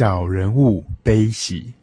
小人物悲喜。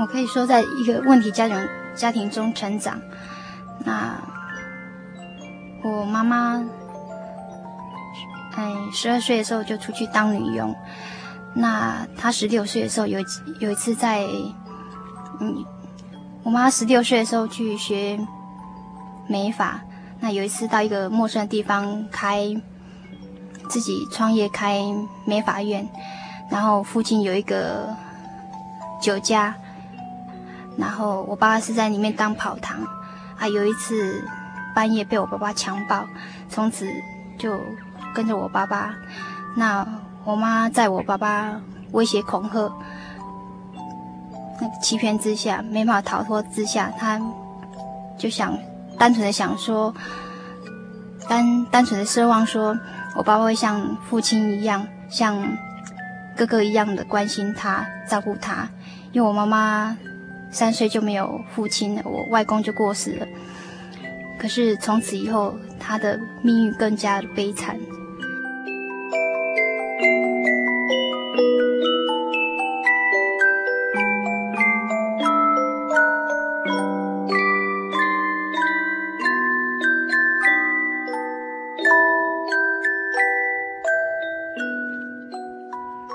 我可以说，在一个问题家庭家庭中成长，那我妈妈，哎，十二岁的时候就出去当女佣。那她十六岁的时候有有一次在，嗯，我妈十六岁的时候去学美发。那有一次到一个陌生的地方开自己创业开美发院，然后附近有一个酒家。然后我爸爸是在里面当跑堂，啊，有一次半夜被我爸爸强暴，从此就跟着我爸爸。那我妈在我爸爸威胁恐吓、那个欺骗之下，没办法逃脱之下，她就想单纯的想说，单单纯的奢望说，我爸爸会像父亲一样，像哥哥一样的关心她、照顾她，因为我妈妈。三岁就没有父亲了，我外公就过世了。可是从此以后，他的命运更加的悲惨。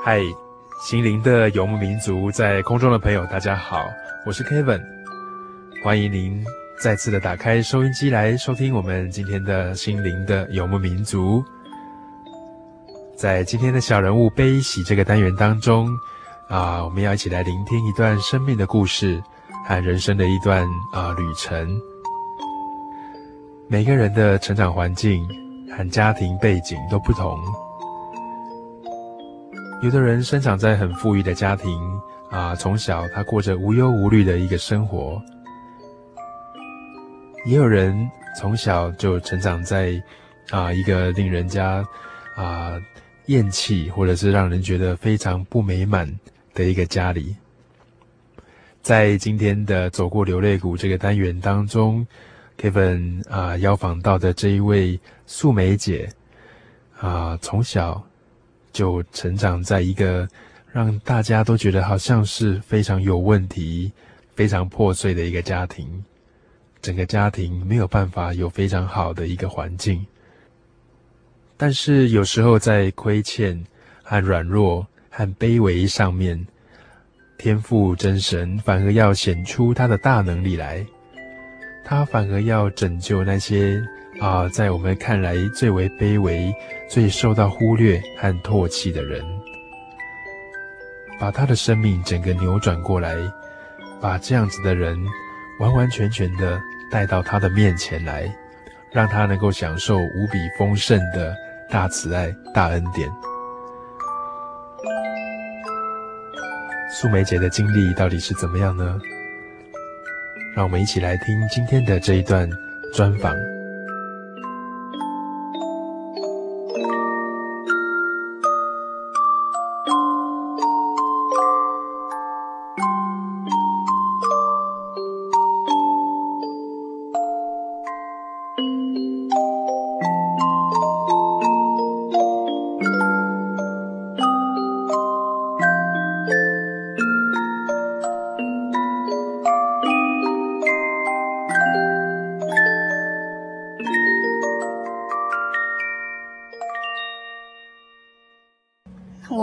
嗨，心灵的游牧民族，在空中的朋友，大家好。我是 Kevin，欢迎您再次的打开收音机来收听我们今天的心灵的游牧民族。在今天的小人物悲喜这个单元当中，啊，我们要一起来聆听一段生命的故事和人生的一段啊旅程。每个人的成长环境和家庭背景都不同，有的人生长在很富裕的家庭。啊，从小他过着无忧无虑的一个生活，也有人从小就成长在啊一个令人家啊厌弃或者是让人觉得非常不美满的一个家里。在今天的走过流泪谷这个单元当中，Kevin 啊邀访到的这一位素梅姐啊，从小就成长在一个。让大家都觉得好像是非常有问题、非常破碎的一个家庭，整个家庭没有办法有非常好的一个环境。但是有时候在亏欠和软弱和卑微上面，天父真神反而要显出他的大能力来，他反而要拯救那些啊，在我们看来最为卑微、最受到忽略和唾弃的人。把他的生命整个扭转过来，把这样子的人完完全全的带到他的面前来，让他能够享受无比丰盛的大慈爱、大恩典。素梅姐的经历到底是怎么样呢？让我们一起来听今天的这一段专访。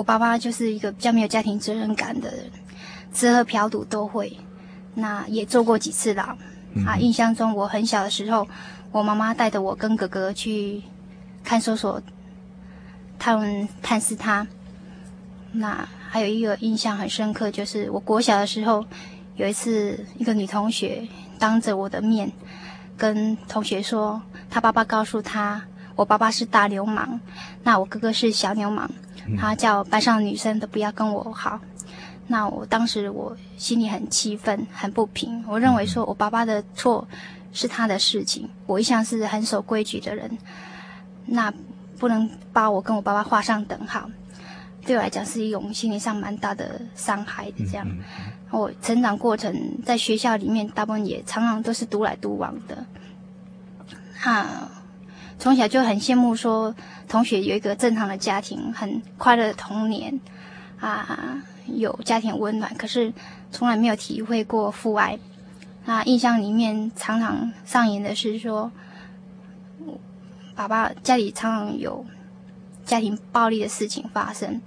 我爸爸就是一个比较没有家庭责任感的人，吃喝嫖赌都会，那也坐过几次牢。嗯、啊，印象中我很小的时候，我妈妈带着我跟哥哥去看守所，他们探视他。那还有一个印象很深刻，就是我国小的时候，有一次一个女同学当着我的面跟同学说，她爸爸告诉她，我爸爸是大流氓，那我哥哥是小流氓。他叫班上的女生都不要跟我好，那我当时我心里很气愤，很不平。我认为说我爸爸的错是他的事情，我一向是很守规矩的人，那不能把我跟我爸爸画上等号。对我来讲是一种心理上蛮大的伤害的。这样，我成长过程在学校里面，大部分也常常都是独来独往的。哈。从小就很羡慕说同学有一个正常的家庭，很快乐的童年，啊，有家庭温暖。可是从来没有体会过父爱。那印象里面常常上演的是说，爸爸家里常常有家庭暴力的事情发生。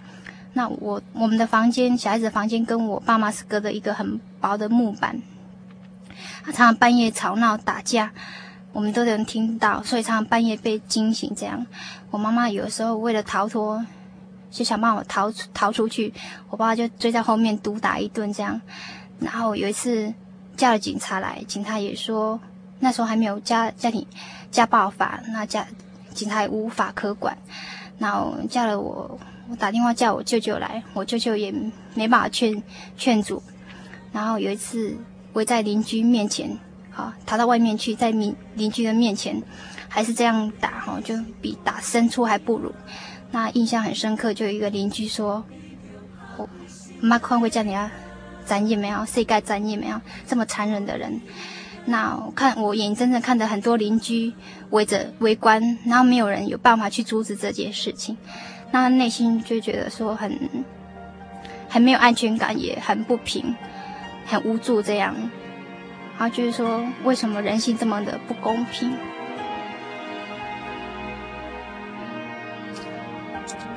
那我我们的房间，小孩子的房间跟我爸妈是隔着一个很薄的木板，他常常半夜吵闹打架。我们都能听到，所以常常半夜被惊醒。这样，我妈妈有时候为了逃脱，就想办法逃逃出去，我爸爸就追在后面毒打一顿。这样，然后有一次叫了警察来，警察也说那时候还没有家家庭家暴法，那家警察也无法可管。然后叫了我，我打电话叫我舅舅来，我舅舅也没办法劝劝阻。然后有一次围在邻居面前。好，逃到外面去，在邻邻居的面前，还是这样打哈，就比打牲畜还不如。那印象很深刻，就有一个邻居说：“我妈宽会叫你啊，咱也没有，谁该咱也没有，这么残忍的人。”那我看我眼睁睁看着很多邻居围着围观，然后没有人有办法去阻止这件事情，那内心就觉得说很很没有安全感，也很不平，很无助这样。然后就是说，为什么人性这么的不公平？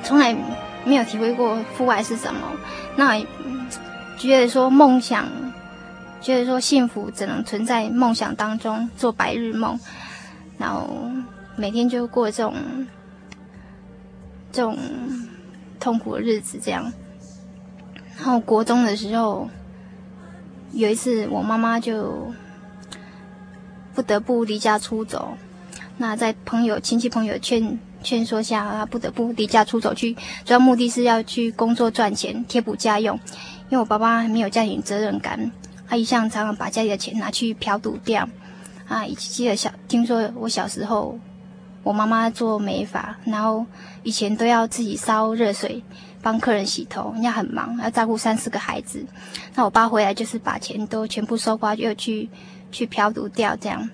从来没有体会过父爱是什么，那觉得说梦想，觉得说幸福只能存在梦想当中，做白日梦，然后每天就过这种这种痛苦的日子，这样。然后国中的时候。有一次，我妈妈就不得不离家出走。那在朋友、亲戚朋友劝劝说下，她不得不离家出走去，主要目的是要去工作赚钱，贴补家用。因为我爸爸还没有家庭责任感，他一向常常把家里的钱拿去嫖赌掉。啊，记得小听说我小时候，我妈妈做美发，然后以前都要自己烧热水。帮客人洗头，人家很忙，要照顾三四个孩子。那我爸回来就是把钱都全部收刮，又去去嫖赌掉这样。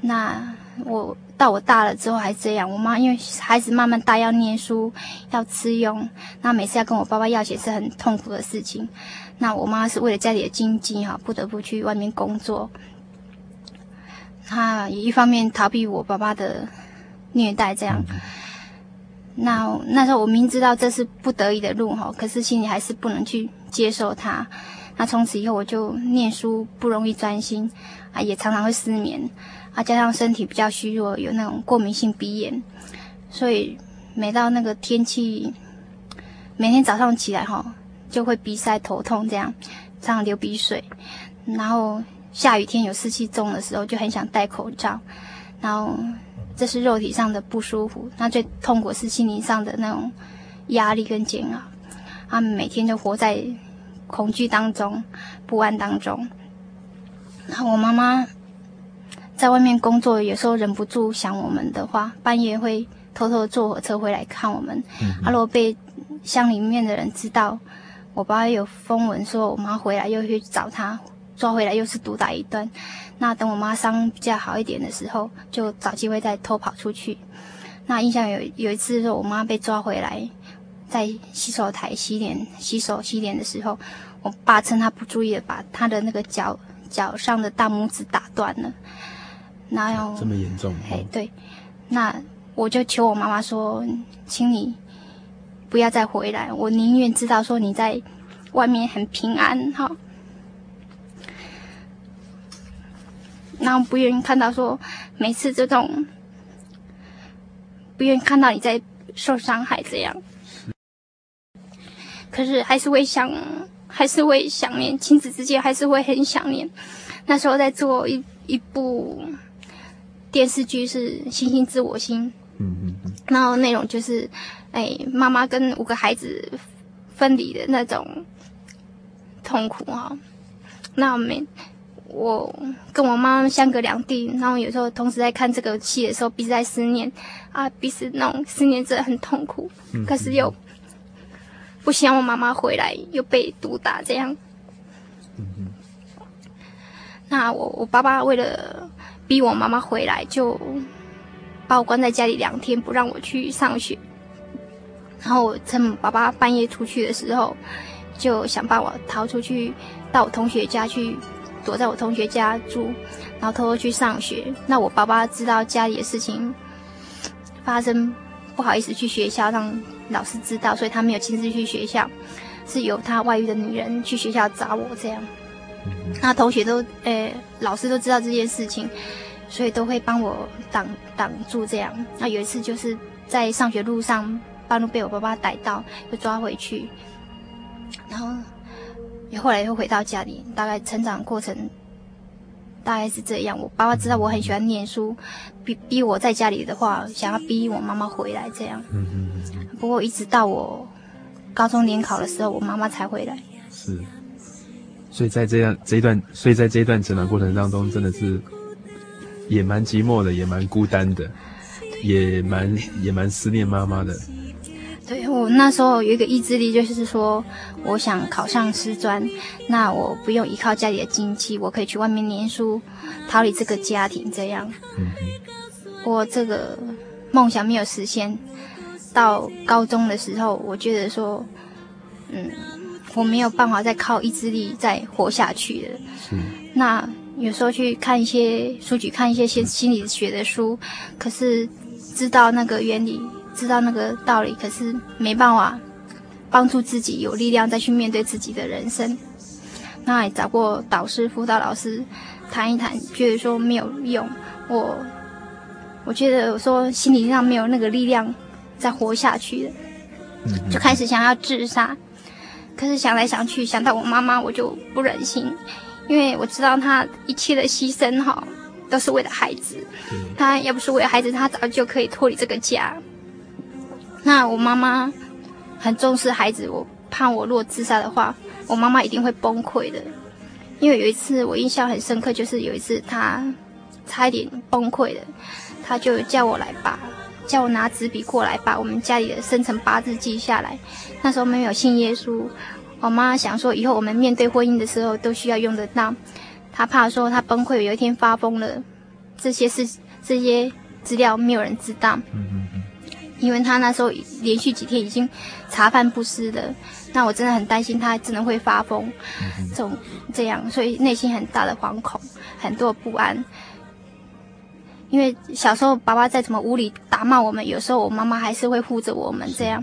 那我到我大了之后还这样。我妈因为孩子慢慢大，要念书，要吃用，那每次要跟我爸爸要钱是很痛苦的事情。那我妈是为了家里的经济哈，不得不去外面工作。她也一方面逃避我爸爸的虐待这样。那那时候我明知道这是不得已的路哈，可是心里还是不能去接受它。那从此以后我就念书不容易专心啊，也常常会失眠啊，加上身体比较虚弱，有那种过敏性鼻炎，所以每到那个天气，每天早上起来哈就会鼻塞头痛这样，常常流鼻水。然后下雨天有湿气重的时候就很想戴口罩。然后这是肉体上的不舒服，那最痛苦是心灵上的那种压力跟煎熬。他们每天就活在恐惧当中、不安当中。然后我妈妈在外面工作，有时候忍不住想我们的话，半夜会偷偷坐火车回来看我们。啊，如果被乡里面的人知道，我爸有风闻说我妈回来，又去找他，抓回来又是毒打一顿。那等我妈伤比较好一点的时候，就找机会再偷跑出去。那印象有有一次说，我妈被抓回来，在洗手台洗脸、洗手、洗脸的时候，我爸趁她不注意的把她的那个脚脚上的大拇指打断了。那有这么严重？哎，对。那我就求我妈妈说，请你不要再回来，我宁愿知道说你在外面很平安哈。然后不愿意看到说每次这种，不愿意看到你在受伤害这样。可是还是会想，还是会想念亲子之间，还是会很想念。那时候在做一一部电视剧是《星星知我心》，嗯嗯嗯，然后内容就是，哎，妈妈跟五个孩子分离的那种痛苦哈。那我们。我跟我妈妈相隔两地，然后有时候同时在看这个戏的时候，彼此在思念啊，彼此那种思念真的很痛苦，嗯、可是又不希望我妈妈回来，又被毒打这样。那我我爸爸为了逼我妈妈回来，就把我关在家里两天，不让我去上学。然后我趁爸爸半夜出去的时候，就想办法逃出去，到我同学家去。躲在我同学家住，然后偷偷去上学。那我爸爸知道家里的事情发生，不好意思去学校让老师知道，所以他没有亲自去学校，是由他外遇的女人去学校找我这样。那同学都，诶，老师都知道这件事情，所以都会帮我挡挡住这样。那有一次就是在上学路上，半路被我爸爸逮到，又抓回去，然后。后来又回到家里，大概成长过程大概是这样。我爸爸知道我很喜欢念书，逼逼我在家里的话，想要逼我妈妈回来这样。嗯嗯嗯。不过一直到我高中联考的时候，我妈妈才回来。是。所以在这样这一段，所以在这一段成长过程当中，真的是也蛮寂寞的，也蛮孤单的，也蛮也蛮思念妈妈的。对，我那时候有一个意志力，就是说，我想考上师专，那我不用依靠家里的经济，我可以去外面念书，逃离这个家庭，这样。嗯。我这个梦想没有实现，到高中的时候，我觉得说，嗯，我没有办法再靠意志力再活下去了。是。那有时候去看一些书局，看一些心心理学的书，可是知道那个原理。知道那个道理，可是没办法帮助自己有力量再去面对自己的人生。那也找过导师、辅导老师谈一谈，觉得说没有用。我我觉得我说心理上没有那个力量再活下去了，就开始想要自杀。可是想来想去，想到我妈妈，我就不忍心，因为我知道她一切的牺牲哈，都是为了孩子。她要不是为了孩子，她早就可以脱离这个家。那我妈妈很重视孩子，我怕我如果自杀的话，我妈妈一定会崩溃的。因为有一次我印象很深刻，就是有一次她差一点崩溃了，她就叫我来把，叫我拿纸笔过来把我们家里的生辰八字记下来。那时候没有信耶稣，我妈想说以后我们面对婚姻的时候都需要用得到，她怕说她崩溃有一天发疯了，这些事这些资料没有人知道。因为他那时候连续几天已经茶饭不思的，那我真的很担心他真的会发疯，这种这样，所以内心很大的惶恐，很多不安。因为小时候爸爸再怎么无理打骂我们，有时候我妈妈还是会护着我们这样。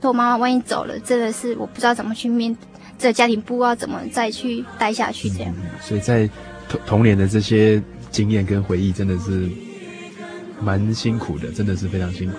那我妈妈万一走了，真的是我不知道怎么去面这个家庭，不知道怎么再去待下去这样。所以在童童年的这些经验跟回忆，真的是蛮辛苦的，真的是非常辛苦。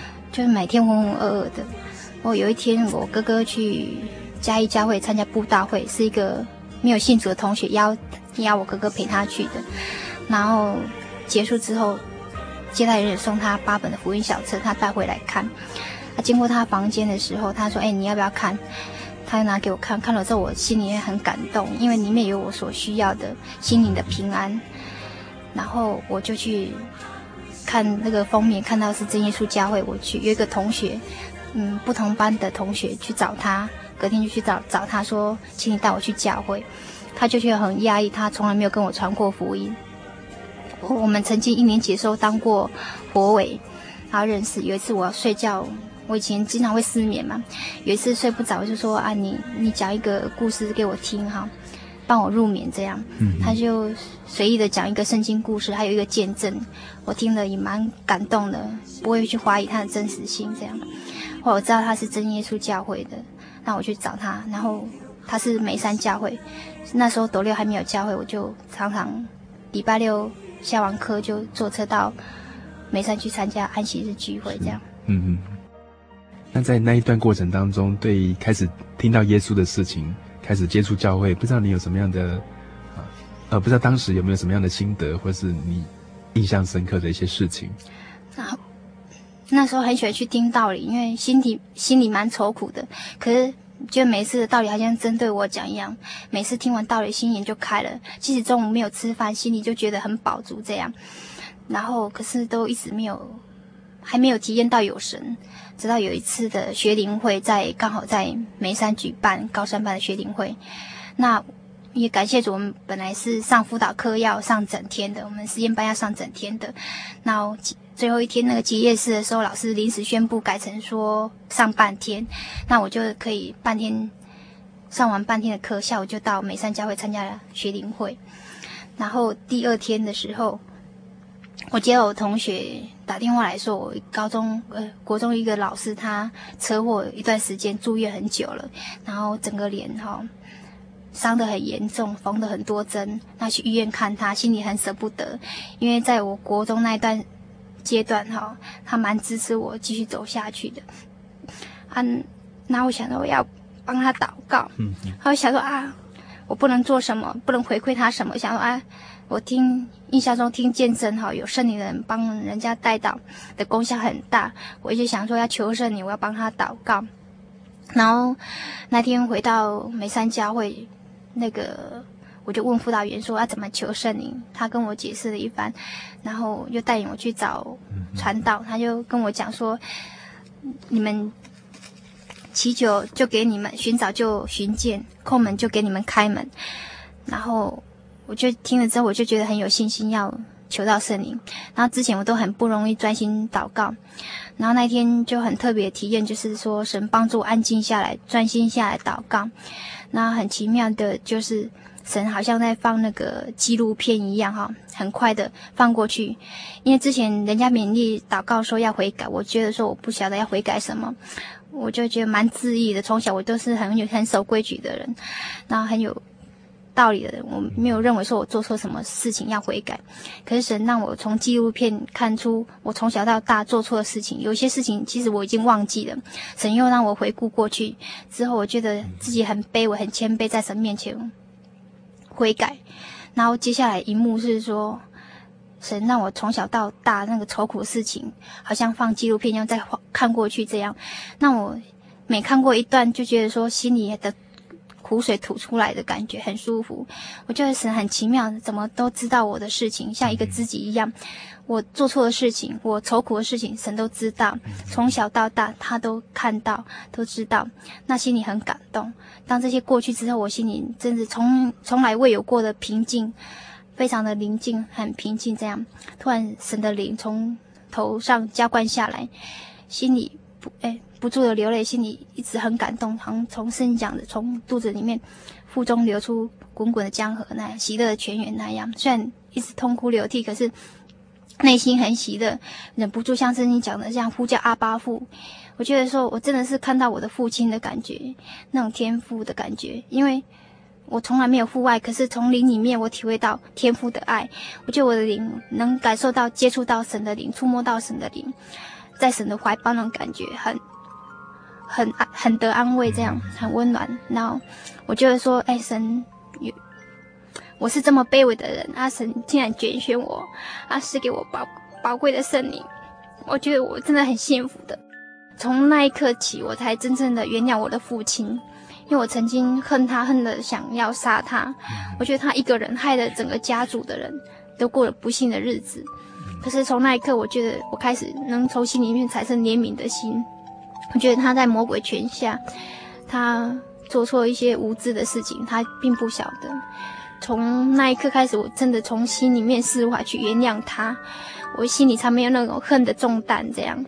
就是每天浑浑噩噩的。我有一天，我哥哥去嘉义教会参加布道会，是一个没有信主的同学邀邀我哥哥陪他去的。然后结束之后，接待人送他八本的福音小册，他带回来看。他经过他房间的时候，他说：“哎，你要不要看？”他就拿给我看，看了之后我心里面很感动，因为里面有我所需要的心灵的平安。然后我就去看那个封面，看到是真耶稣教会，我去有一个同学，嗯，不同班的同学去找他，隔天就去找找他说，请你带我去教会。他就觉得很压抑，他从来没有跟我传过福音。我们曾经一年级的时候当过博委，然后认识。有一次我要睡觉。我以前经常会失眠嘛，有一次睡不着，就说啊，你你讲一个故事给我听哈，帮我入眠这样。嗯，他就随意的讲一个圣经故事，还有一个见证，我听了也蛮感动的，不会去怀疑他的真实性这样。后来我知道他是真耶稣教会的，那我去找他，然后他是梅山教会，那时候斗六还没有教会，我就常常礼拜六下完课就坐车到梅山去参加安息日聚会这样。嗯嗯。那在那一段过程当中，对开始听到耶稣的事情，开始接触教会，不知道你有什么样的啊，呃，不知道当时有没有什么样的心得，或是你印象深刻的一些事情。那那时候很喜欢去听道理，因为心里心里蛮愁苦的，可是就每次的道理好像针对我讲一样，每次听完道理心眼就开了，即使中午没有吃饭，心里就觉得很饱足这样。然后可是都一直没有，还没有体验到有神。直到有一次的学龄会，在刚好在梅山举办高三班的学龄会，那也感谢主，我们本来是上辅导课要上整天的，我们实验班要上整天的，那最后一天那个结业式的时候，老师临时宣布改成说上半天，那我就可以半天上完半天的课，下午就到梅山教会参加了学龄会，然后第二天的时候。我接我同学打电话来说，我高中呃国中一个老师他车祸一段时间住院很久了，然后整个脸哈伤得很严重，缝了很多针。那去医院看他，心里很舍不得，因为在我国中那一段阶段哈，他蛮支持我继续走下去的。嗯，那我想说我要帮他祷告，嗯，他想说啊，我不能做什么，不能回馈他什么，想说啊。我听印象中听见证哈，有圣灵的人帮人家带祷的功效很大，我一直想说要求圣灵，我要帮他祷告。然后那天回到梅山教会，那个我就问辅导员说要怎么求圣灵，他跟我解释了一番，然后又带领我去找传道，他就跟我讲说，你们祈求就给你们，寻找就寻见，叩门就给你们开门，然后。我就听了之后，我就觉得很有信心，要求到圣灵。然后之前我都很不容易专心祷告，然后那天就很特别体验，就是说神帮助我安静下来，专心下来祷告。那很奇妙的，就是神好像在放那个纪录片一样，哈，很快的放过去。因为之前人家勉励祷告说要悔改，我觉得说我不晓得要悔改什么，我就觉得蛮自意的。从小我都是很有很守规矩的人，然后很有。道理的人，我没有认为说我做错什么事情要悔改，可是神让我从纪录片看出我从小到大做错的事情，有些事情其实我已经忘记了。神又让我回顾过去之后，我觉得自己很卑微、很谦卑，在神面前悔改。然后接下来一幕是说，神让我从小到大那个愁苦的事情，好像放纪录片一样再看过去这样。那我每看过一段，就觉得说心里的。苦水吐出来的感觉很舒服，我觉得神很奇妙，怎么都知道我的事情，像一个知己一样。我做错的事情，我愁苦的事情，神都知道。从小到大，他都看到，都知道，那心里很感动。当这些过去之后，我心里真是从从来未有过的平静，非常的宁静，很平静。这样，突然神的灵从头上浇灌下来，心里不哎不住的流泪，心里一直很感动，好像从圣经讲的，从肚子里面腹中流出滚滚的江河那样，喜乐的泉源那样。虽然一直痛哭流涕，可是内心很喜乐，忍不住像圣经讲的这样呼叫阿爸父。我觉得说，我真的是看到我的父亲的感觉，那种天父的感觉，因为我从来没有父爱，可是从灵里面我体会到天父的爱。我觉得我的灵能感受到、接触到神的灵，触摸到神的灵，在神的怀抱那种感觉，很、很安、很得安慰，这样很温暖。然后我觉得说，哎，神有，我是这么卑微的人，阿、啊、神竟然拣选我，阿、啊、赐给我宝宝贵的圣灵，我觉得我真的很幸福的。从那一刻起，我才真正的原谅我的父亲，因为我曾经恨他，恨的想要杀他。我觉得他一个人害了整个家族的人都过了不幸的日子。可是从那一刻，我觉得我开始能从心里面产生怜悯的心。我觉得他在魔鬼权下，他做错一些无知的事情，他并不晓得。从那一刻开始，我真的从心里面释怀去原谅他，我心里才没有那种恨的重担，这样。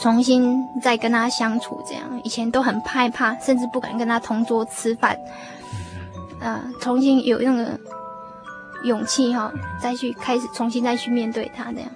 重新再跟他相处，这样以前都很害怕，甚至不敢跟他同桌吃饭。呃，重新有那个勇气哈，再去开始重新再去面对他这样。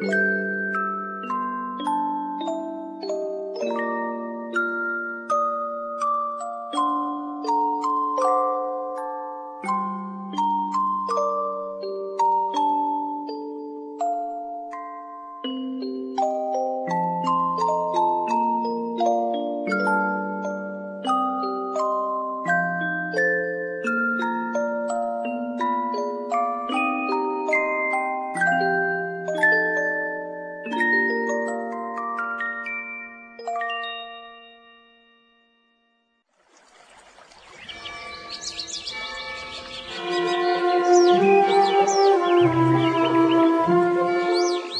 Música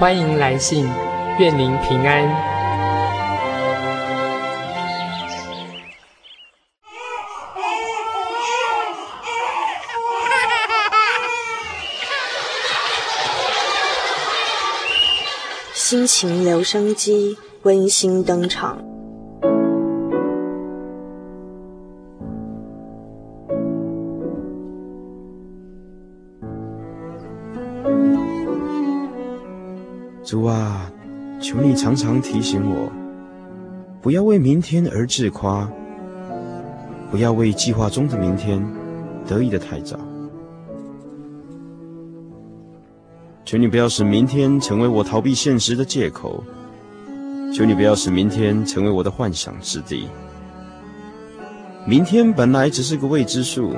欢迎来信，愿您平安。心情留声机温馨登场。常常提醒我，不要为明天而自夸，不要为计划中的明天得意的太早。求你不要使明天成为我逃避现实的借口，求你不要使明天成为我的幻想之地。明天本来只是个未知数，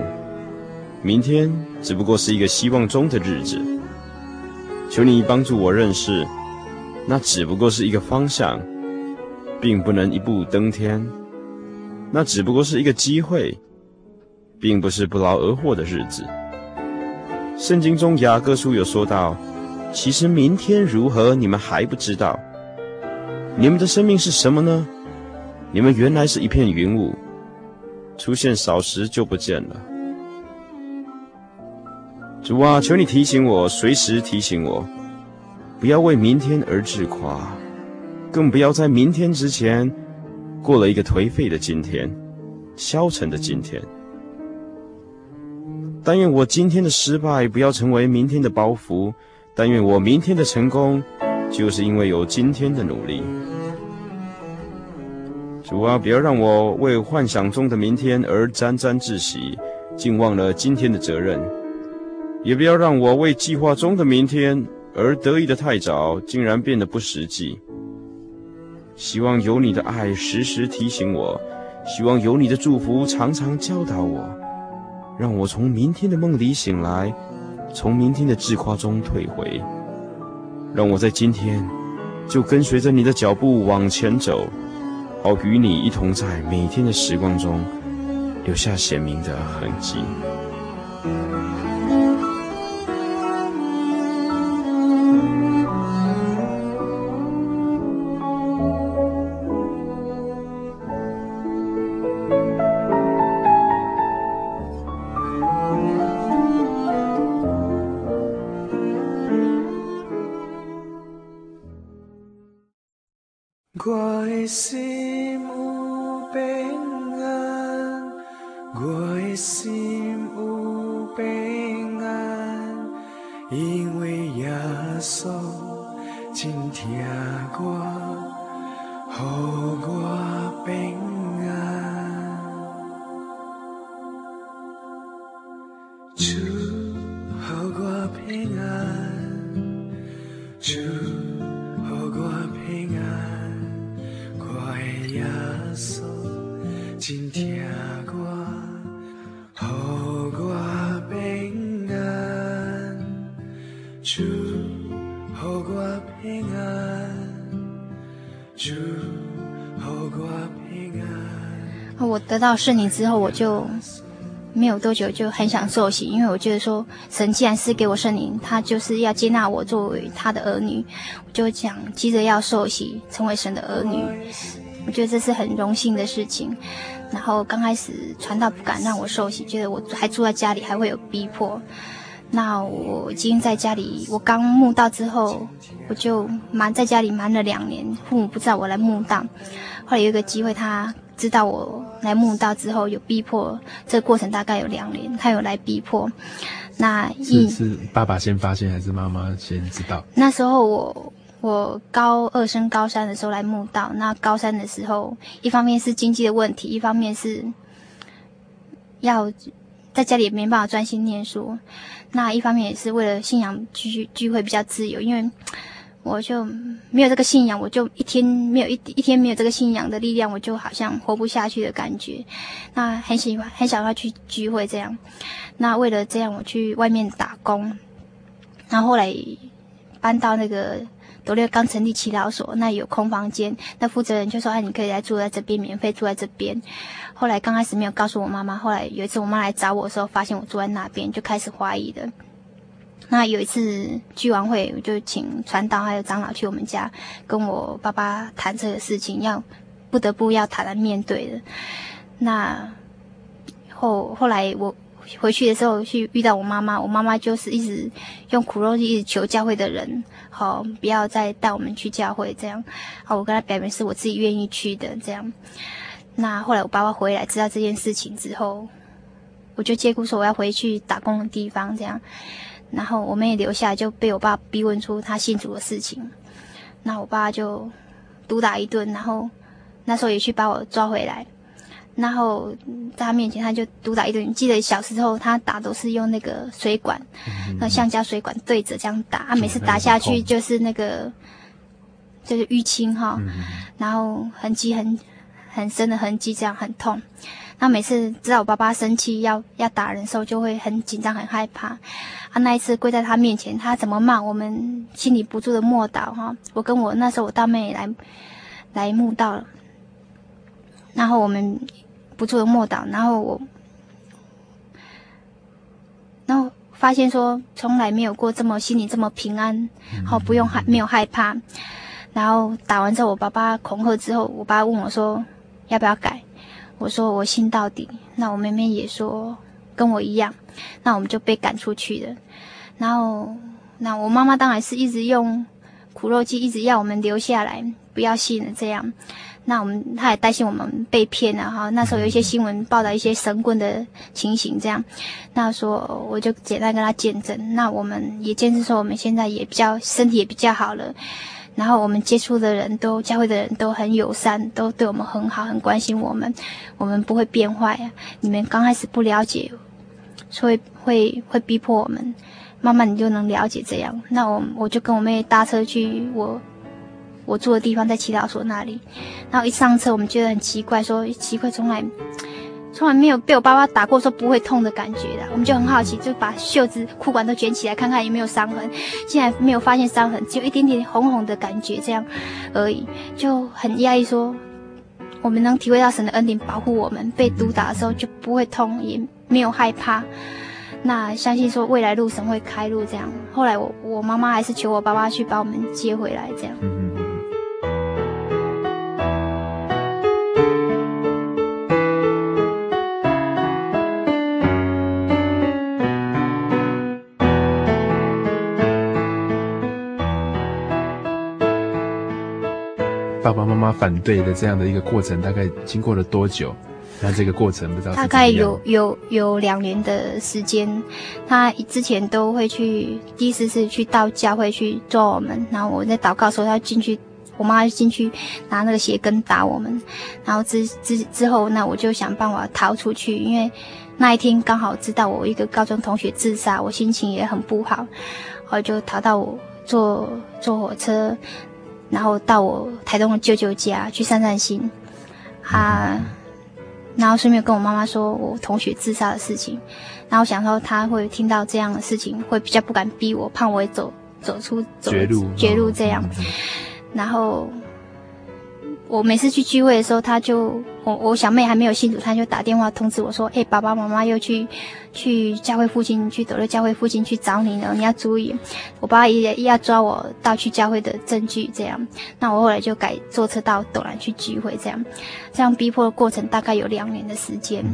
明天只不过是一个希望中的日子。求你帮助我认识。那只不过是一个方向，并不能一步登天。那只不过是一个机会，并不是不劳而获的日子。圣经中雅各书有说到：“其实明天如何，你们还不知道。你们的生命是什么呢？你们原来是一片云雾，出现少时就不见了。”主啊，求你提醒我，随时提醒我。不要为明天而自夸，更不要在明天之前过了一个颓废的今天，消沉的今天。但愿我今天的失败不要成为明天的包袱，但愿我明天的成功，就是因为有今天的努力。主啊，不要让我为幻想中的明天而沾沾自喜，竟忘了今天的责任；也不要让我为计划中的明天而得意的太早，竟然变得不实际。希望有你的爱时时提醒我，希望有你的祝福常常教导我，让我从明天的梦里醒来，从明天的自夸中退回，让我在今天就跟随着你的脚步往前走。好与你一同在每天的时光中留下鲜明的痕迹。我到圣灵之后，我就没有多久就很想受洗，因为我觉得说神既然是给我圣灵，他就是要接纳我作为他的儿女，我就想急着要受洗，成为神的儿女。我觉得这是很荣幸的事情，然后刚开始传道不敢让我受洗，觉得我还住在家里还会有逼迫。那我已经在家里，我刚慕道之后，我就瞒在家里瞒了两年，父母不知道我来慕道。后来有一个机会，他知道我来慕道之后有逼迫，这个过程大概有两年，他有来逼迫。那一是是爸爸先发现还是妈妈先知道？那时候我。我高二升高三的时候来慕道，那高三的时候，一方面是经济的问题，一方面是要在家里也没办法专心念书，那一方面也是为了信仰聚聚会比较自由，因为我就没有这个信仰，我就一天没有一一天没有这个信仰的力量，我就好像活不下去的感觉。那很喜欢很想要去聚会这样，那为了这样我去外面打工，然后后来搬到那个。独立刚成立祈祷所，那有空房间，那负责人就说：“哎，你可以来住在这边，免费住在这边。”后来刚开始没有告诉我妈妈，后来有一次我妈来找我的时候，发现我住在那边，就开始怀疑了。那有一次聚完会，我就请传道还有长老去我们家，跟我爸爸谈这个事情，要不得不要坦然面对的。那后后来我。回去的时候去遇到我妈妈，我妈妈就是一直用苦肉计一直求教会的人，好不要再带我们去教会这样。好，我跟他表明是我自己愿意去的这样。那后来我爸爸回来知道这件事情之后，我就借故说我要回去打工的地方这样。然后我们也留下，就被我爸逼问出他信主的事情。那我爸就毒打一顿，然后那时候也去把我抓回来。然后在他面前，他就毒打一顿。记得小时候他打都是用那个水管，那、嗯、橡胶水管对着这样打。他、每次打下去就是那个，就是淤青哈，嗯、然后痕迹很很深的痕迹，这样很痛。他每次知道我爸爸生气要要打人时候，就会很紧张很害怕。他那一次跪在他面前，他怎么骂我们，心里不住的默祷哈。我跟我那时候我大妹来来墓道了，然后我们。不住的默祷，然后我，然后发现说从来没有过这么心里这么平安，好不用害没有害怕，然后打完之后，我爸爸恐吓之后，我爸问我说要不要改，我说我信到底。那我妹妹也说跟我一样，那我们就被赶出去了。然后那我妈妈当然是一直用苦肉计，一直要我们留下来，不要信了这样。那我们她也担心我们被骗了哈。那时候有一些新闻报道一些神棍的情形，这样。那说我就简单跟他见证。那我们也见证说，我们现在也比较身体也比较好了。然后我们接触的人都教会的人都很友善，都对我们很好，很关心我们。我们不会变坏啊。你们刚开始不了解，所以会会逼迫我们。慢慢你就能了解这样。那我我就跟我妹搭车去我。我住的地方在祈祷所那里，然后一上车，我们觉得很奇怪，说奇怪，从来从来没有被我爸爸打过，说不会痛的感觉的。我们就很好奇，就把袖子、裤管都卷起来，看看有没有伤痕。竟然没有发现伤痕，只有一点点红红的感觉，这样而已，就很压抑。说我们能体会到神的恩典保护我们，被毒打的时候就不会痛，也没有害怕。那相信说未来路神会开路，这样。后来我我妈妈还是求我爸爸去把我们接回来，这样。爸爸妈妈反对的这样的一个过程，大概经过了多久？那这个过程不知道。大概有有有两年的时间。他之前都会去，第一次是去到教会去抓我们，然后我在祷告的时候，他进去，我妈就进去拿那个鞋跟打我们。然后之之之后，那我就想办法逃出去，因为那一天刚好知道我一个高中同学自杀，我心情也很不好，我就逃到我坐坐火车。然后到我台东的舅舅家去散散心，啊，然后顺便跟我妈妈说我同学自杀的事情，然后想说他会听到这样的事情，会比较不敢逼我，怕我会走走出走绝路绝路这样，然后。我每次去聚会的时候，他就我我小妹还没有信主，他就打电话通知我说：“哎、欸，爸爸妈妈又去去教会附近，去斗六教会附近去找你了，你要注意。”我爸爸也也要抓我到去教会的证据，这样。那我后来就改坐车到斗南去聚会，这样。这样逼迫的过程大概有两年的时间。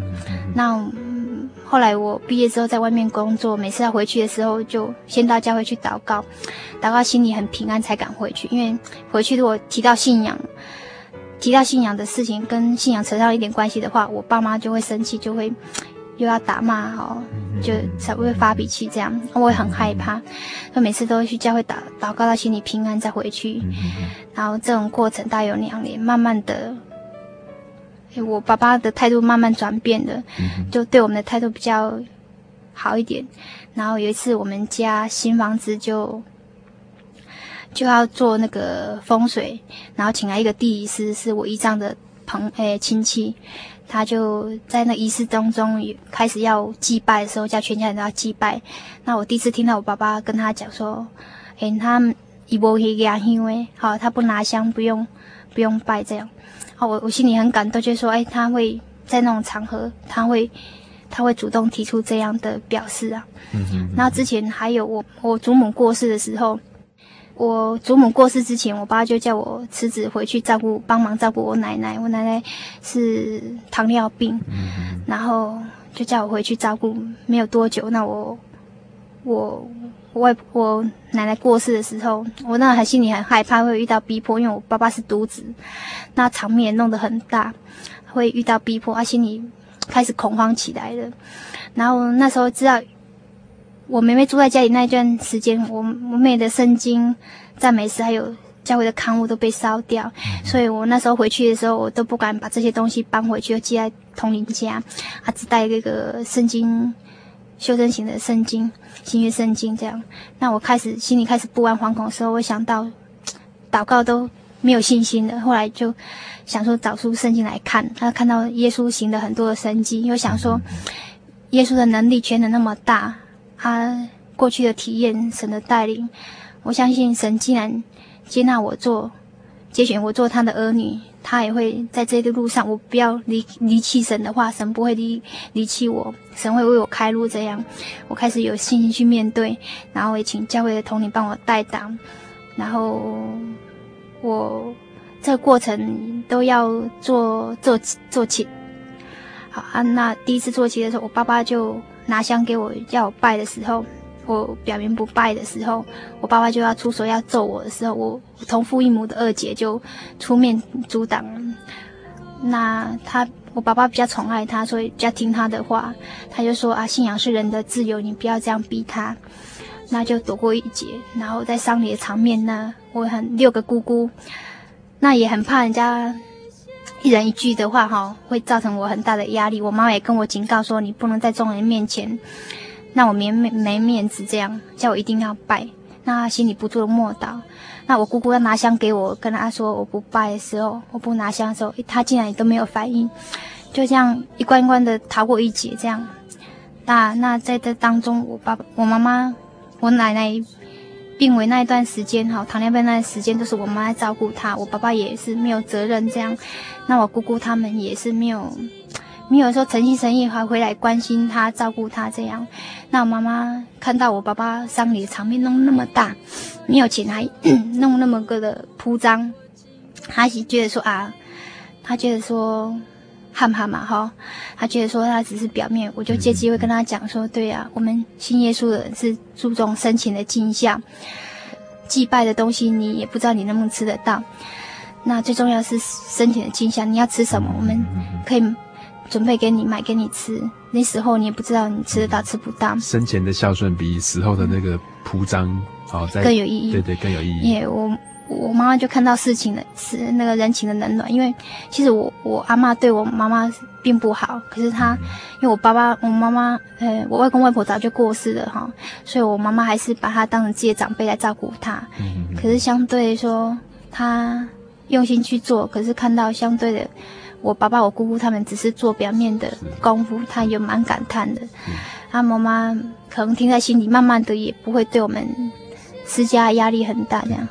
那、嗯、后来我毕业之后在外面工作，每次要回去的时候，就先到教会去祷告，祷告心里很平安才敢回去，因为回去如果提到信仰。提到信仰的事情，跟信仰扯上一点关系的话，我爸妈就会生气，就会又要打骂，哦，就才会发脾气这样，我会很害怕，就每次都会去教会祷祷告到心里平安再回去，然后这种过程大概有两年，慢慢的，我爸爸的态度慢慢转变了，就对我们的态度比较好一点，然后有一次我们家新房子就。就要做那个风水，然后请来一个地仪师，是我姨丈的朋诶亲戚，他就在那仪式当中开始要祭拜的时候，叫全家人都要祭拜。那我第一次听到我爸爸跟他讲说，诶，他一波一个因为好，他不拿香，不用不用拜这样。好，我我心里很感动，就是说，诶，他会在那种场合，他会他会主动提出这样的表示啊。嗯哼。然后之前还有我我祖母过世的时候。我祖母过世之前，我爸就叫我辞职回去照顾，帮忙照顾我奶奶。我奶奶是糖尿病，然后就叫我回去照顾。没有多久，那我我我外我奶奶过世的时候，我那还心里很害怕会遇到逼迫，因为我爸爸是独子，那场面弄得很大，会遇到逼迫，他心里开始恐慌起来了。然后那时候知道。我妹妹住在家里那一段时间，我我妹的圣经、赞美诗还有教会的刊物都被烧掉，所以我那时候回去的时候，我都不敢把这些东西搬回去，就寄在同龄家。他只带那个圣经、修真型的圣经、新约圣经这样。那我开始心里开始不安惶恐的时候，我想到祷告都没有信心的，后来就想说找出圣经来看，他看到耶稣行的很多的神迹，又想说耶稣的能力全能那么大。他过去的体验，神的带领，我相信神既然接纳我做，接选我做他的儿女，他也会在这个路上，我不要离离弃神的话，神不会离离弃我，神会为我开路。这样，我开始有信心去面对，然后也请教会的同领帮我带挡，然后我这个过程都要做做做起。好啊，那第一次做起的时候，我爸爸就。拿香给我要我拜的时候，我表明不拜的时候，我爸爸就要出手要揍我的时候，我同父异母的二姐就出面阻挡。那他，我爸爸比较宠爱他，所以比较听他的话。他就说啊，信仰是人的自由，你不要这样逼他。那就躲过一劫。然后在丧礼的场面呢，我很六个姑姑，那也很怕人家一人一句的话哈，会造成我很大的压力。我妈妈也跟我警告说，你不能在众人面前，那我没没面子，这样叫我一定要拜。那心里不住的默祷。那我姑姑要拿香给我，跟他说我不拜的时候，我不拿香的时候，他竟然也都没有反应，就这样一关一关的逃过一劫。这样，那那在这当中，我爸爸、我妈妈、我奶奶病危那一段时间，哈，糖尿病那段时间都是我妈在照顾他，我爸爸也是没有责任这样。那我姑姑他们也是没有。没有说诚心诚意还回来关心他、照顾他这样。那我妈妈看到我爸爸丧礼场面弄那么大，没有钱还 弄那么个的铺张，她是觉得说啊，她觉得说害怕嘛哈，他觉得说他只是表面。我就借机会跟他讲说，对呀、啊，我们信耶稣的人是注重生前的镜像，祭拜的东西你也不知道你能不能吃得到。那最重要是生前的镜像，你要吃什么，我们可以。准备给你买给你吃，那时候你也不知道你吃得到吃不到。生前的孝顺比死后的那个铺张好，在更有意义。对对，更有意义。我妈妈就看到事情的是那个人情的冷暖，因为其实我我阿妈对我妈妈并不好，可是她、嗯、因为我爸爸我妈妈呃我外公外婆早就过世了哈，所以我妈妈还是把她当成自己的长辈来照顾她。可是相对说，她用心去做，可是看到相对的。我爸爸、我姑姑他们只是做表面的功夫，她也蛮感叹的。他妈妈可能听在心里，慢慢的也不会对我们施加压力很大这样。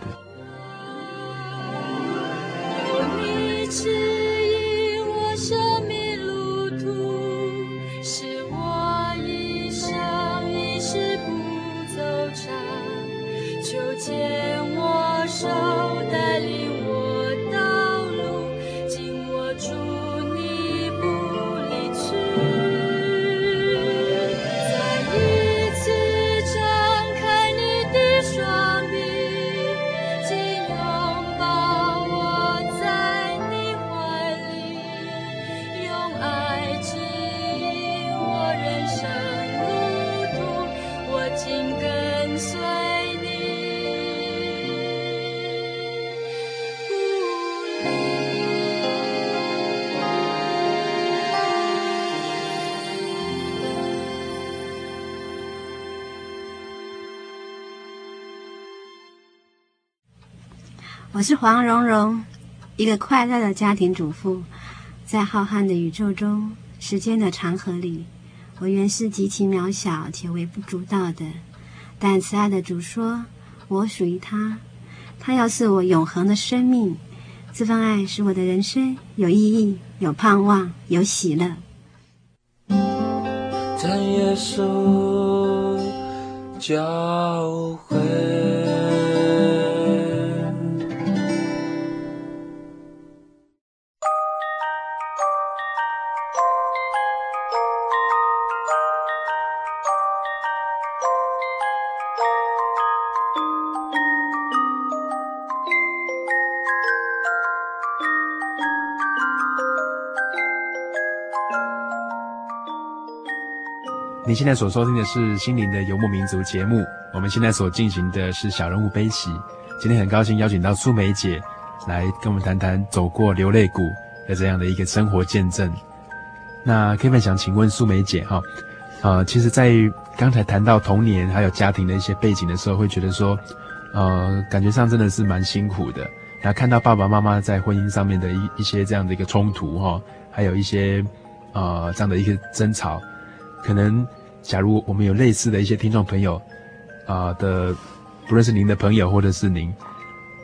我是黄蓉蓉，一个快乐的家庭主妇，在浩瀚的宇宙中，时间的长河里，我原是极其渺小且微不足道的。但慈爱的主说，我属于他，他要是我永恒的生命。这份爱使我的人生有意义、有盼望、有喜乐。当耶稣教会。你现在所收听的是《心灵的游牧民族》节目，我们现在所进行的是小人物悲喜。今天很高兴邀请到素梅姐来跟我们谈谈走过流泪谷的这样的一个生活见证。那 Kevin 想请问素梅姐哈，呃，其实，在刚才谈到童年还有家庭的一些背景的时候，会觉得说，呃，感觉上真的是蛮辛苦的。然后看到爸爸妈妈在婚姻上面的一一些这样的一个冲突哈，还有一些呃这样的一个争吵，可能。假如我们有类似的一些听众朋友，啊、的，不论是您的朋友或者是您，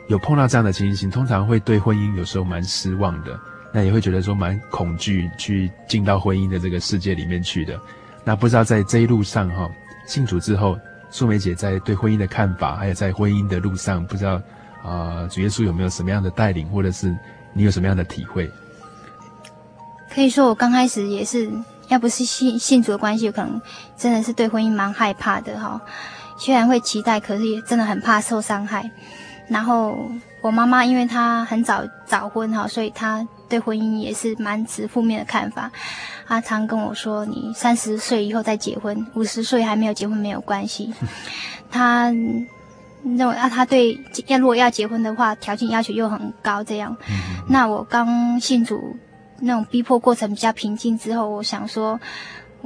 有碰到这样的情形，通常会对婚姻有时候蛮失望的，那也会觉得说蛮恐惧去进到婚姻的这个世界里面去的。那不知道在这一路上哈，信主之后，素梅姐在对婚姻的看法，还有在婚姻的路上，不知道啊、主耶稣有没有什么样的带领，或者是你有什么样的体会？可以说我刚开始也是。要不是信信主的关系，可能真的是对婚姻蛮害怕的哈。虽然会期待，可是也真的很怕受伤害。然后我妈妈因为她很早早婚哈，所以她对婚姻也是蛮持负面的看法。她常跟我说：“你三十岁以后再结婚，五十岁还没有结婚没有关系。”她认为啊，她对要如果要结婚的话，条件要求又很高，这样。那我刚信主，那种逼迫过程比较平静之后，我想说。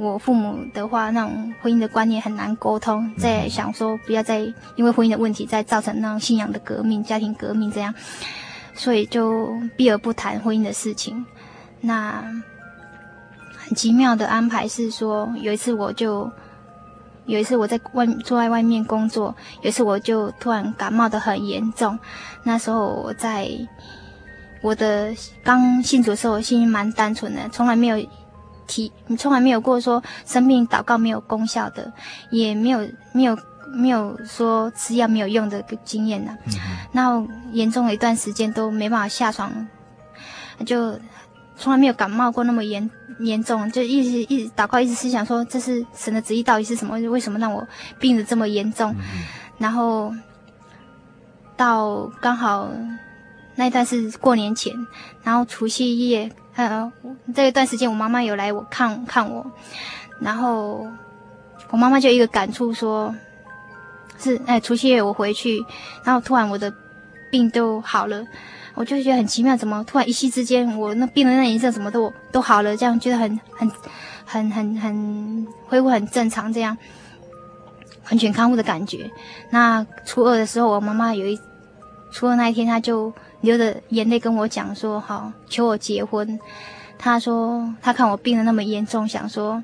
我父母的话，那种婚姻的观念很难沟通，在想说不要再因为婚姻的问题再造成那种信仰的革命、家庭革命这样，所以就避而不谈婚姻的事情。那很奇妙的安排是说，有一次我就有一次我在外坐在外面工作，有一次我就突然感冒得很严重。那时候我在我的刚信主的时候，我心里蛮单纯的，从来没有。提你从来没有过说生病祷告没有功效的，也没有没有没有说吃药没有用的经验呢、啊。嗯、然后严重了一段时间都没办法下床，就从来没有感冒过那么严严重，就一直一直祷告，一直思想说这是神的旨意到底是什么？为什么让我病得这么严重？嗯、然后到刚好那一段是过年前，然后除夕夜。呃，这一段时间我妈妈有来我看看我，然后我妈妈就一个感触说，是哎，除夕夜我回去，然后突然我的病都好了，我就觉得很奇妙，怎么突然一夕之间我那病的那一阵什么都都好了，这样觉得很很很很很恢复很正常，这样完全康复的感觉。那初二的时候，我妈妈有一初二那一天，她就。流着眼泪跟我讲说：“好，求我结婚。”他说：“他看我病得那么严重，想说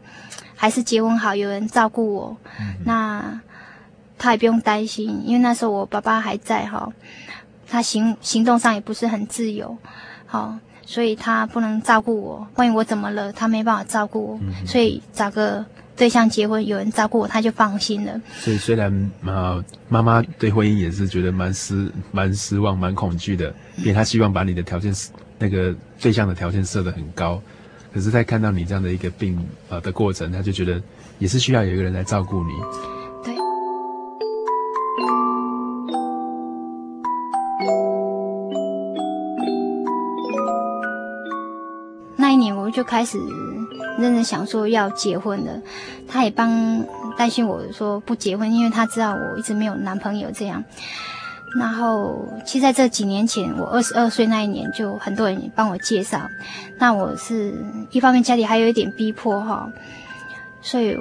还是结婚好，有人照顾我。嗯、那他也不用担心，因为那时候我爸爸还在哈，他行行动上也不是很自由，好，所以他不能照顾我。万一我怎么了，他没办法照顾我，嗯、所以找个。”对象结婚有人照顾我，他就放心了。所以虽然啊，妈妈对婚姻也是觉得蛮失、蛮失望、蛮恐惧的，因为他希望把你的条件，那个对象的条件设得很高。可是，在看到你这样的一个病啊的过程，她就觉得也是需要有一个人来照顾你。对。那一年，我就开始。认真想说要结婚了，他也帮担心我说不结婚，因为他知道我一直没有男朋友这样。然后，其实在这几年前，我二十二岁那一年，就很多人帮我介绍。那我是一方面家里还有一点逼迫哈，所以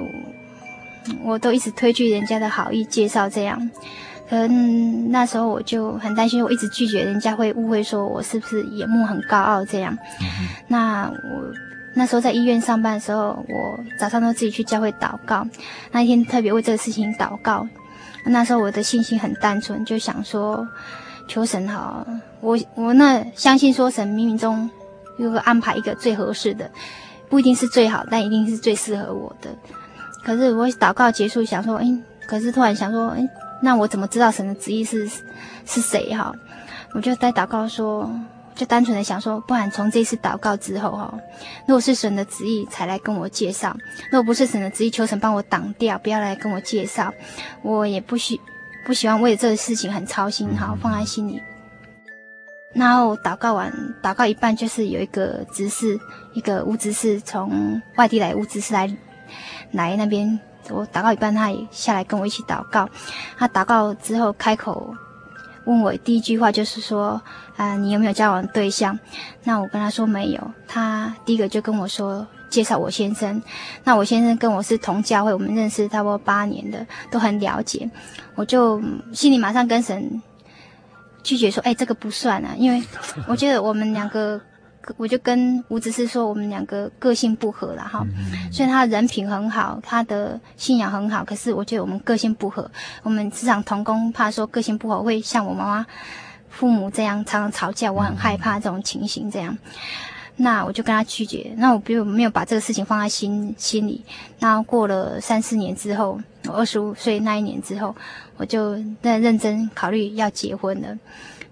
我都一直推拒人家的好意介绍这样。可能那时候我就很担心，我一直拒绝人家会误会说我是不是眼目很高傲这样。那我。那时候在医院上班的时候，我早上都自己去教会祷告。那一天特别为这个事情祷告。那时候我的信心很单纯，就想说求神好。我我那相信说神冥冥中有安排，一个最合适的，不一定是最好，但一定是最适合我的。可是我祷告结束，想说，哎，可是突然想说，哎，那我怎么知道神的旨意是是谁哈？我就在祷告说。就单纯的想说，不然从这次祷告之后哈，如果是神的旨意才来跟我介绍，如果不是神的旨意，求神帮我挡掉，不要来跟我介绍，我也不喜不喜欢为了这个事情很操心好，放在心里。然后祷告完，祷告一半就是有一个执事，一个巫执事从外地来，巫执事来来那边，我祷告一半，他也下来跟我一起祷告。他祷告之后开口。问我第一句话就是说，啊、你有没有交往对象？那我跟他说没有。他第一个就跟我说介绍我先生。那我先生跟我是同教会，我们认识差不多八年的，都很了解。我就心里马上跟神拒绝说，哎，这个不算啊，因为我觉得我们两个。我就跟吴子是说，我们两个个性不合了哈。虽然他人品很好，他的信仰很好，可是我觉得我们个性不合。我们职场同工怕说个性不合会像我妈妈、父母这样常常吵架，我很害怕这种情形这样。那我就跟他拒绝。那我并没有把这个事情放在心心里。那过了三四年之后，我二十五岁那一年之后，我就在认真考虑要结婚了。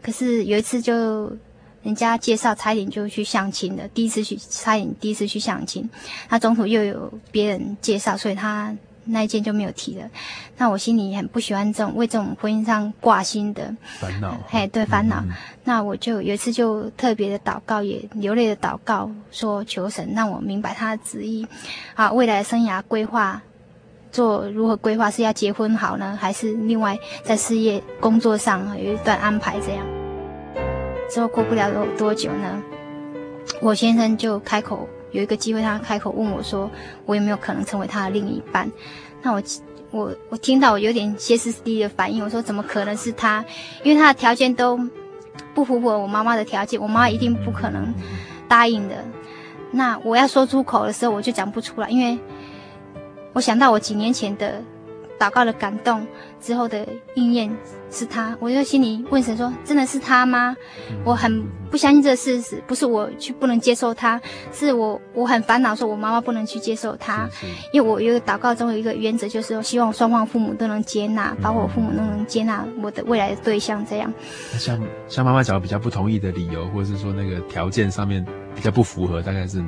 可是有一次就。人家介绍，差一点就去相亲了。第一次去，差一点第一次去相亲，他中途又有别人介绍，所以他那一件就没有提了。那我心里很不喜欢这种为这种婚姻上挂心的烦恼。嘿，对，烦恼。那我就有一次就特别的祷告，也流泪的祷告，说求神让我明白他的旨意，啊，未来的生涯规划，做如何规划，是要结婚好呢，还是另外在事业工作上有一段安排这样？之后过不了多多久呢，我先生就开口有一个机会，他开口问我说，我有没有可能成为他的另一半？那我我我听到我有点歇斯底里的反应，我说怎么可能是他？因为他的条件都。不符合我妈妈的条件，我妈一定不可能答应的。那我要说出口的时候，我就讲不出来，因为我想到我几年前的祷告的感动之后的应验。是他，我就心里问神说：“真的是他吗？”我很不相信这个事实，不是我去不能接受他，是我我很烦恼，说我妈妈不能去接受他，因为我有个祷告中有一个原则，就是希望双方父母都能接纳，包括我父母都能接纳我的未来的对象。这样，像像妈妈讲的比较不同意的理由，或者是说那个条件上面比较不符合，大概是。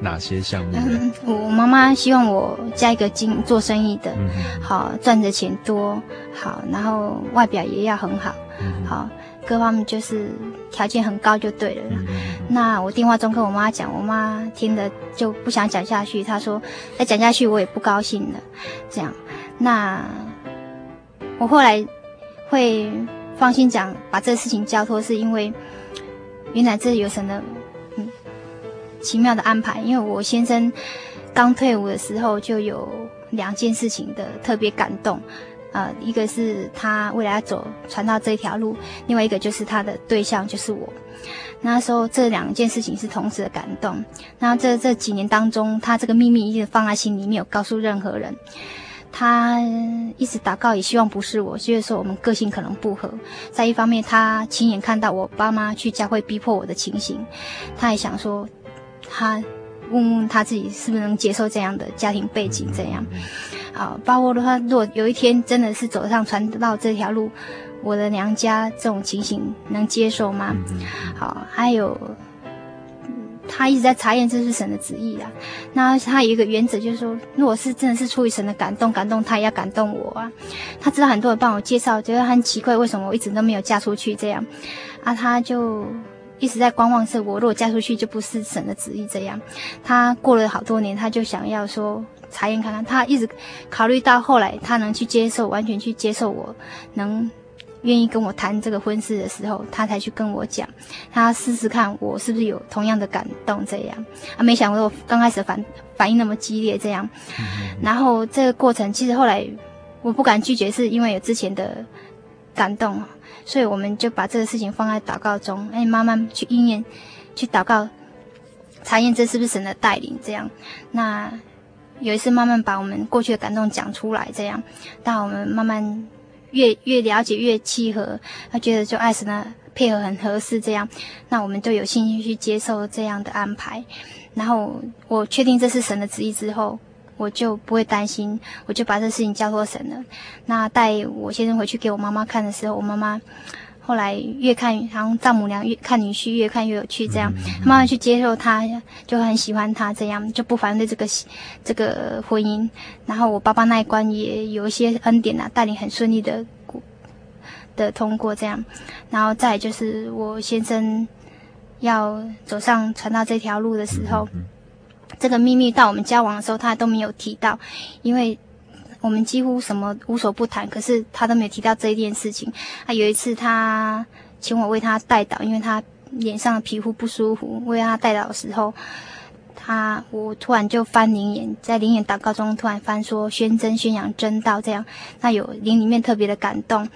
哪些项目？嗯，我妈妈希望我嫁一个经做生意的，嗯、好赚的钱多，好，然后外表也要很好，嗯、好，各方面就是条件很高就对了。嗯、那我电话中跟我妈讲，我妈听了就不想讲下去，她说再讲下去我也不高兴了。这样，那我后来会放心讲，把这个事情交托，是因为原来这有神的。奇妙的安排，因为我先生刚退伍的时候就有两件事情的特别感动，呃，一个是他未来要走传道这条路，另外一个就是他的对象就是我。那时候这两件事情是同时的感动。那这这几年当中，他这个秘密一直放在心里，没有告诉任何人。他一直祷告，也希望不是我，就是说我们个性可能不合。在一方面，他亲眼看到我爸妈去教会逼迫我的情形，他也想说。他问问他自己是不是能接受这样的家庭背景，这样，啊，包括的话，如果有一天真的是走上传道这条路，我的娘家这种情形能接受吗？好，还有，他一直在查验这是神的旨意啊。那他有一个原则，就是说，如果是真的是出于神的感动，感动他也要感动我啊。他知道很多人帮我介绍，觉得很奇怪，为什么我一直都没有嫁出去这样，啊，他就。一直在观望，是我如果嫁出去就不是神的旨意这样。他过了好多年，他就想要说查验看看。他一直考虑到后来，他能去接受，完全去接受我，能愿意跟我谈这个婚事的时候，他才去跟我讲，他试试看我是不是有同样的感动这样。啊，没想到我刚开始反反应那么激烈这样。然后这个过程其实后来我不敢拒绝，是因为有之前的感动。所以我们就把这个事情放在祷告中，哎，慢慢去应验，去祷告，查验这是不是神的带领。这样，那有一次慢慢把我们过去的感动讲出来，这样，当我们慢慢越越了解越契合，他觉得就爱神的配合很合适，这样，那我们就有信心去接受这样的安排。然后我确定这是神的旨意之后。我就不会担心，我就把这事情交托神了。那带我先生回去给我妈妈看的时候，我妈妈后来越看，然后丈母娘越看女婿越看越有趣，这样慢慢去接受他，就很喜欢他，这样就不反对这个这个婚姻。然后我爸爸那一关也有一些恩典啊，带领很顺利的的通过这样。然后再就是我先生要走上传道这条路的时候。这个秘密到我们交往的时候，他都没有提到，因为我们几乎什么无所不谈，可是他都没有提到这一件事情。啊，有一次他请我为他代祷，因为他脸上的皮肤不舒服，为他代祷的时候，他我突然就翻灵眼，在灵眼祷告中突然翻说宣真宣扬真道这样，那有灵里面特别的感动，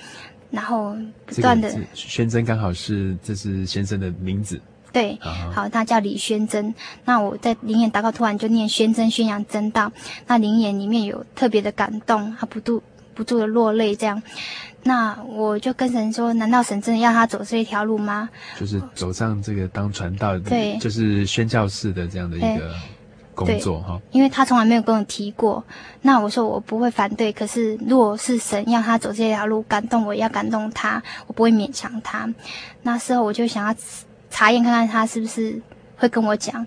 然后不断的宣真刚好是这是先生的名字。对，好，他叫李宣真。那我在灵眼祷告，突然就念宣真宣扬真道。那灵眼里面有特别的感动，他不住不住的落泪，这样。那我就跟神说：难道神真的要他走这一条路吗？就是走上这个当传道，对，就是宣教士的这样的一个工作哈。因为他从来没有跟我提过。那我说我不会反对，可是如果是神要他走这条路，感动我也要感动他，我不会勉强他。那时候我就想要。查验看看他是不是会跟我讲，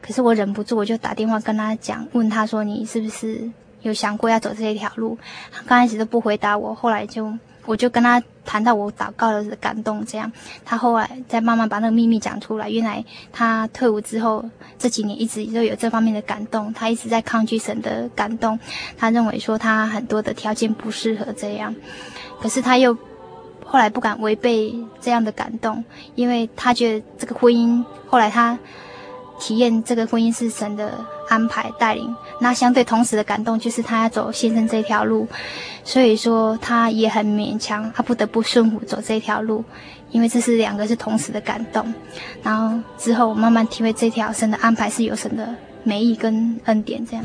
可是我忍不住，我就打电话跟他讲，问他说：“你是不是有想过要走这一条路。刚开始都不回答我，后来就我就跟他谈到我祷告的感动，这样他后来再慢慢把那个秘密讲出来。原来他退伍之后这几年一直都有这方面的感动，他一直在抗拒神的感动。他认为说他很多的条件不适合这样，可是他又。后来不敢违背这样的感动，因为他觉得这个婚姻，后来他体验这个婚姻是神的安排带领。那相对同时的感动就是他要走先生这条路，所以说他也很勉强，他不得不顺服走这条路，因为这是两个是同时的感动。然后之后我慢慢体会这条神的安排是有神的美意跟恩典这样。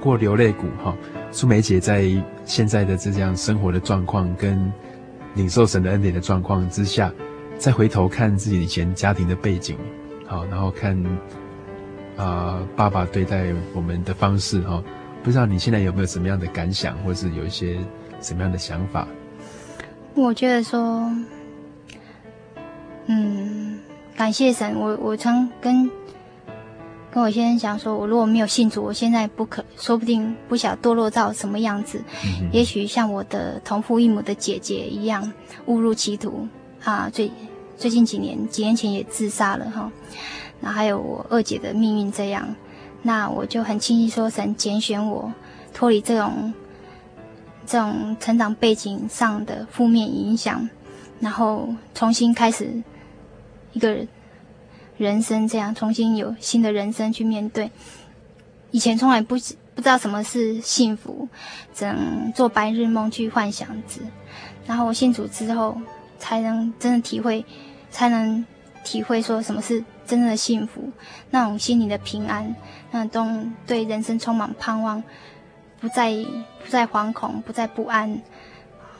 过流泪谷，哈，苏梅姐在现在的这样生活的状况跟领受神的恩典的状况之下，再回头看自己以前家庭的背景，好，然后看啊、爸爸对待我们的方式，哈，不知道你现在有没有什么样的感想，或是有一些什么样的想法？我觉得说，嗯，感谢神。我我曾跟跟我先生讲说，我如果没有信主，我现在不可，说不定不晓堕落到什么样子。嗯、也许像我的同父异母的姐姐一样误入歧途啊！最最近几年，几年前也自杀了哈。那还有我二姐的命运这样。那我就很轻易说，神拣选我脱离这种这种成长背景上的负面影响，然后重新开始一个人人生，这样重新有新的人生去面对。以前从来不不知道什么是幸福，只能做白日梦去幻想着。然后我信主之后，才能真的体会，才能体会说什么是。真正的幸福，那种心里的平安，那种对人生充满盼望，不再不再惶恐，不再不安，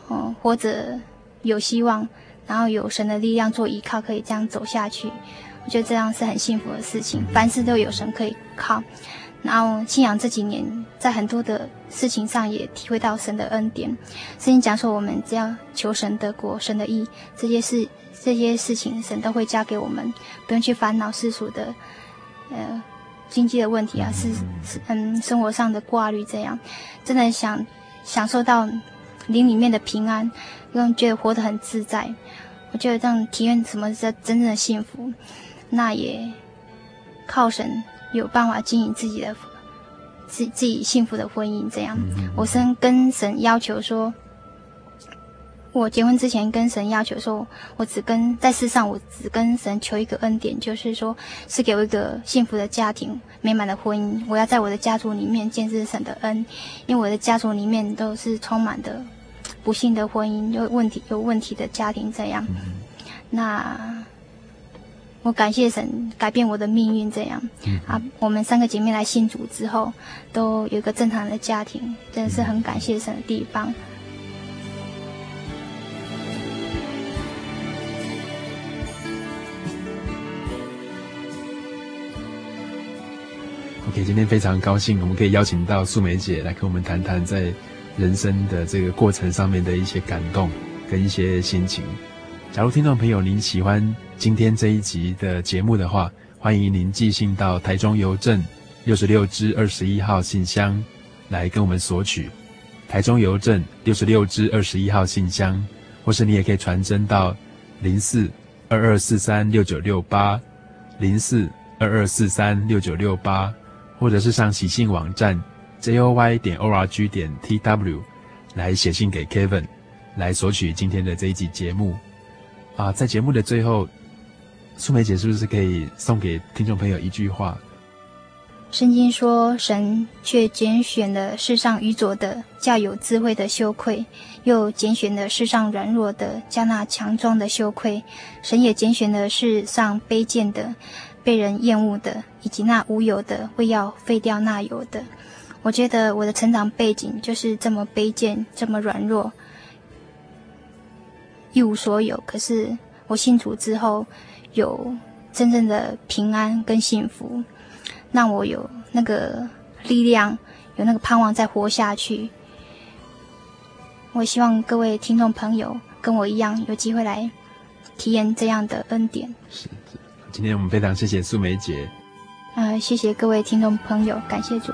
哦，或者有希望，然后有神的力量做依靠，可以这样走下去。觉得这样是很幸福的事情，凡事都有神可以靠。然后信仰这几年，在很多的事情上也体会到神的恩典。圣经讲说，我们只要求神得国，神的意，这些事。这些事情神都会交给我们，不用去烦恼世俗的，呃，经济的问题啊，是是嗯，生活上的挂虑这样，真的想享受到灵里面的平安，让觉得活得很自在。我觉得这样体验什么是真正的幸福，那也靠神有办法经营自己的自自己幸福的婚姻这样。我先跟神要求说。我结婚之前跟神要求说，我只跟在世上，我只跟神求一个恩典，就是说是给我一个幸福的家庭、美满的婚姻。我要在我的家族里面见证神的恩，因为我的家族里面都是充满的不幸的婚姻，有问题、有问题的家庭这样。那我感谢神改变我的命运这样。啊，我们三个姐妹来信主之后，都有一个正常的家庭，真的是很感谢神的地方。OK，今天非常高兴，我们可以邀请到素梅姐来跟我们谈谈在人生的这个过程上面的一些感动跟一些心情。假如听众朋友您喜欢今天这一集的节目的话，欢迎您寄信到台中邮政六十六支二十一号信箱来跟我们索取。台中邮政六十六支二十一号信箱，或是你也可以传真到零四二二四三六九六八零四二二四三六九六八。或者是上喜信网站 joy 点 org 点 tw 来写信给 Kevin，来索取今天的这一集节目啊，在节目的最后，素梅姐是不是可以送给听众朋友一句话？圣经说：“神却拣选了世上愚拙的，叫有智慧的羞愧；又拣选了世上软弱的，叫那强壮的羞愧。神也拣选了世上卑贱的。”被人厌恶的，以及那无有的，为要废掉那有的。我觉得我的成长背景就是这么卑贱，这么软弱，一无所有。可是我信主之后，有真正的平安跟幸福，让我有那个力量，有那个盼望再活下去。我希望各位听众朋友跟我一样，有机会来体验这样的恩典。今天我们非常谢谢素梅姐，呃，谢谢各位听众朋友，感谢主。